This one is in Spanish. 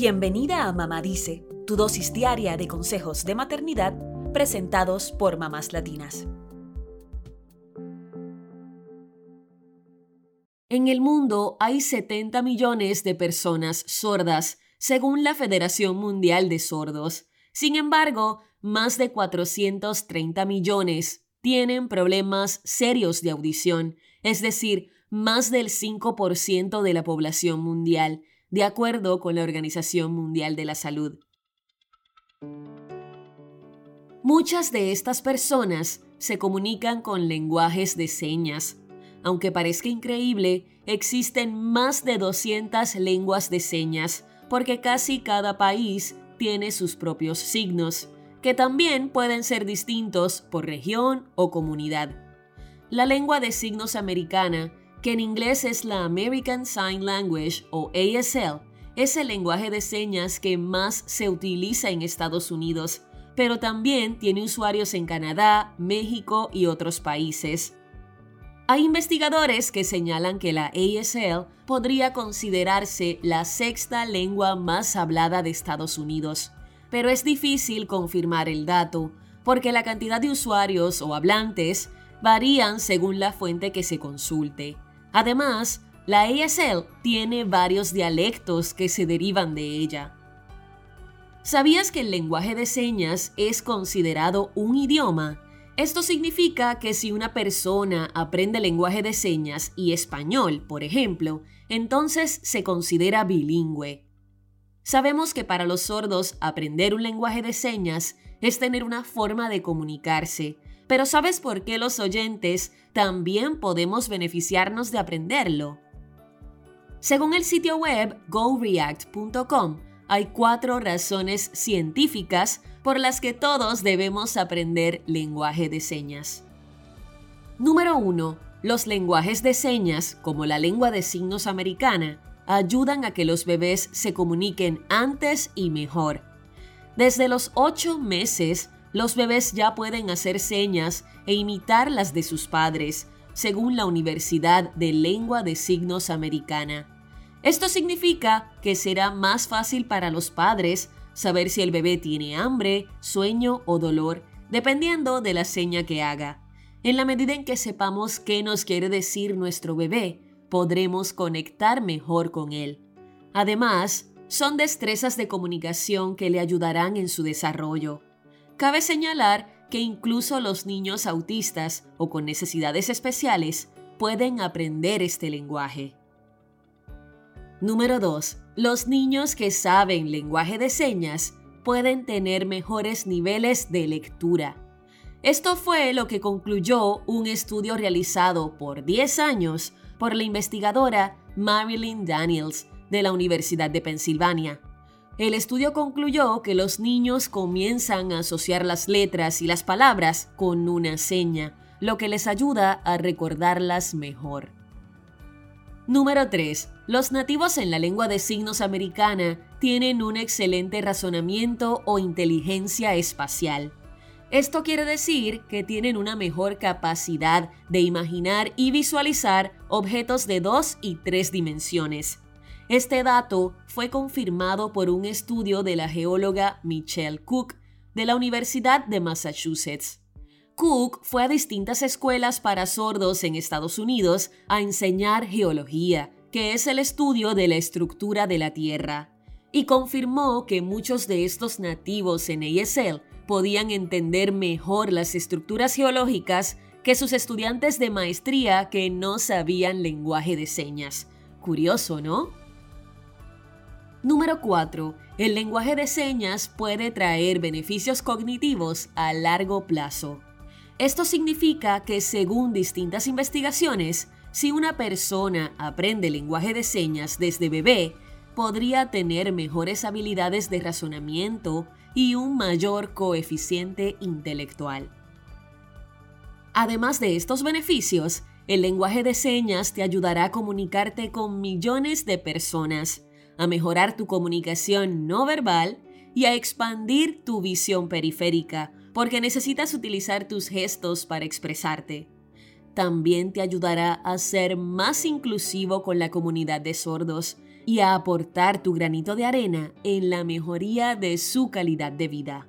Bienvenida a Mamá Dice, tu dosis diaria de consejos de maternidad presentados por mamás latinas. En el mundo hay 70 millones de personas sordas, según la Federación Mundial de Sordos. Sin embargo, más de 430 millones tienen problemas serios de audición, es decir, más del 5% de la población mundial, de acuerdo con la Organización Mundial de la Salud. Muchas de estas personas se comunican con lenguajes de señas. Aunque parezca increíble, existen más de 200 lenguas de señas, porque casi cada país tiene sus propios signos, que también pueden ser distintos por región o comunidad. La lengua de signos americana que en inglés es la American Sign Language o ASL, es el lenguaje de señas que más se utiliza en Estados Unidos, pero también tiene usuarios en Canadá, México y otros países. Hay investigadores que señalan que la ASL podría considerarse la sexta lengua más hablada de Estados Unidos, pero es difícil confirmar el dato, porque la cantidad de usuarios o hablantes varían según la fuente que se consulte. Además, la ASL tiene varios dialectos que se derivan de ella. ¿Sabías que el lenguaje de señas es considerado un idioma? Esto significa que si una persona aprende lenguaje de señas y español, por ejemplo, entonces se considera bilingüe. Sabemos que para los sordos aprender un lenguaje de señas es tener una forma de comunicarse, pero ¿sabes por qué los oyentes también podemos beneficiarnos de aprenderlo? Según el sitio web goreact.com, hay cuatro razones científicas por las que todos debemos aprender lenguaje de señas. Número 1. Los lenguajes de señas, como la lengua de signos americana, ayudan a que los bebés se comuniquen antes y mejor. Desde los 8 meses, los bebés ya pueden hacer señas e imitar las de sus padres, según la Universidad de Lengua de Signos Americana. Esto significa que será más fácil para los padres saber si el bebé tiene hambre, sueño o dolor, dependiendo de la seña que haga. En la medida en que sepamos qué nos quiere decir nuestro bebé, podremos conectar mejor con él. Además, son destrezas de comunicación que le ayudarán en su desarrollo. Cabe señalar que incluso los niños autistas o con necesidades especiales pueden aprender este lenguaje. Número 2. Los niños que saben lenguaje de señas pueden tener mejores niveles de lectura. Esto fue lo que concluyó un estudio realizado por 10 años por la investigadora Marilyn Daniels de la Universidad de Pensilvania. El estudio concluyó que los niños comienzan a asociar las letras y las palabras con una seña, lo que les ayuda a recordarlas mejor. Número 3. Los nativos en la lengua de signos americana tienen un excelente razonamiento o inteligencia espacial. Esto quiere decir que tienen una mejor capacidad de imaginar y visualizar objetos de dos y tres dimensiones. Este dato fue confirmado por un estudio de la geóloga Michelle Cook de la Universidad de Massachusetts. Cook fue a distintas escuelas para sordos en Estados Unidos a enseñar geología, que es el estudio de la estructura de la Tierra, y confirmó que muchos de estos nativos en ASL podían entender mejor las estructuras geológicas que sus estudiantes de maestría que no sabían lenguaje de señas. Curioso, ¿no? Número 4. El lenguaje de señas puede traer beneficios cognitivos a largo plazo. Esto significa que según distintas investigaciones, si una persona aprende lenguaje de señas desde bebé, podría tener mejores habilidades de razonamiento y un mayor coeficiente intelectual. Además de estos beneficios, el lenguaje de señas te ayudará a comunicarte con millones de personas a mejorar tu comunicación no verbal y a expandir tu visión periférica, porque necesitas utilizar tus gestos para expresarte. También te ayudará a ser más inclusivo con la comunidad de sordos y a aportar tu granito de arena en la mejoría de su calidad de vida.